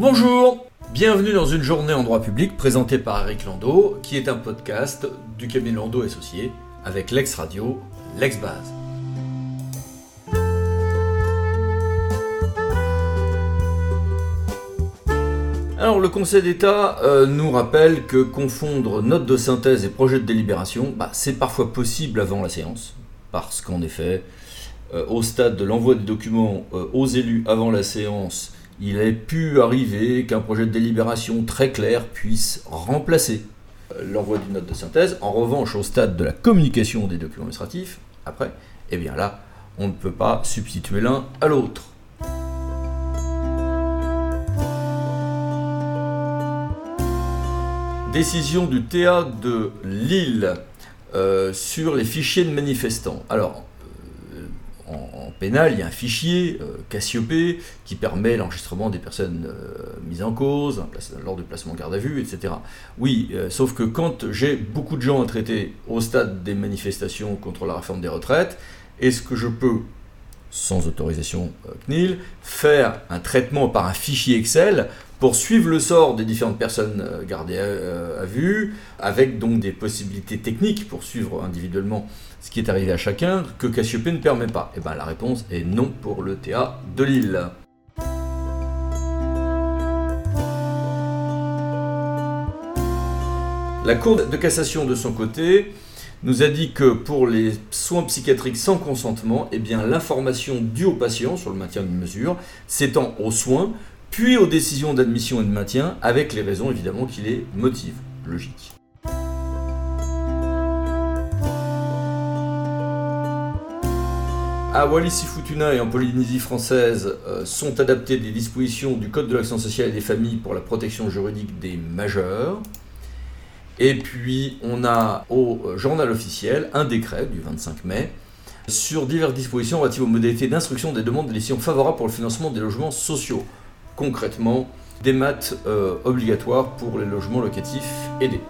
Bonjour Bienvenue dans une journée en droit public présentée par Eric Landau, qui est un podcast du cabinet Landau Associé avec l'ex-radio, l'ex-base. Alors le Conseil d'État euh, nous rappelle que confondre note de synthèse et projet de délibération, bah, c'est parfois possible avant la séance, parce qu'en effet, euh, au stade de l'envoi des documents euh, aux élus avant la séance, il a pu arriver qu'un projet de délibération très clair puisse remplacer l'envoi d'une note de synthèse. En revanche, au stade de la communication des documents administratifs, après, eh bien là, on ne peut pas substituer l'un à l'autre. Décision du théâtre de Lille euh, sur les fichiers de manifestants. Alors, euh, pénal, il y a un fichier euh, Cassiopée qui permet l'enregistrement des personnes mises en cause, lors du placement garde à vue, etc. Oui, sauf que quand j'ai beaucoup de gens à traiter au stade des manifestations contre la réforme des retraites, est-ce que je peux sans autorisation CNIL, faire un traitement par un fichier Excel pour suivre le sort des différentes personnes euh, gardées à, vue, avec donc des possibilités techniques pour suivre individuellement ce qui est arrivé à chacun, que Cassiopée ne permet pas. Eh bien la réponse est non pour le TA de Lille. La Cour de cassation, de son côté, nous a dit que pour les soins psychiatriques sans consentement, eh bien l'information due au patient sur le maintien d'une mesure s'étend aux soins puis aux décisions d'admission et de maintien, avec les raisons évidemment qui les motivent. Logique. À Wallis-et-Futuna et en Polynésie française euh, sont adaptées des dispositions du Code de l'action sociale et des familles pour la protection juridique des majeurs. Et puis on a au journal officiel un décret du 25 mai sur diverses dispositions relatives aux modalités d'instruction des demandes de décisions favorables pour le financement des logements sociaux concrètement des maths euh, obligatoires pour les logements locatifs aidés.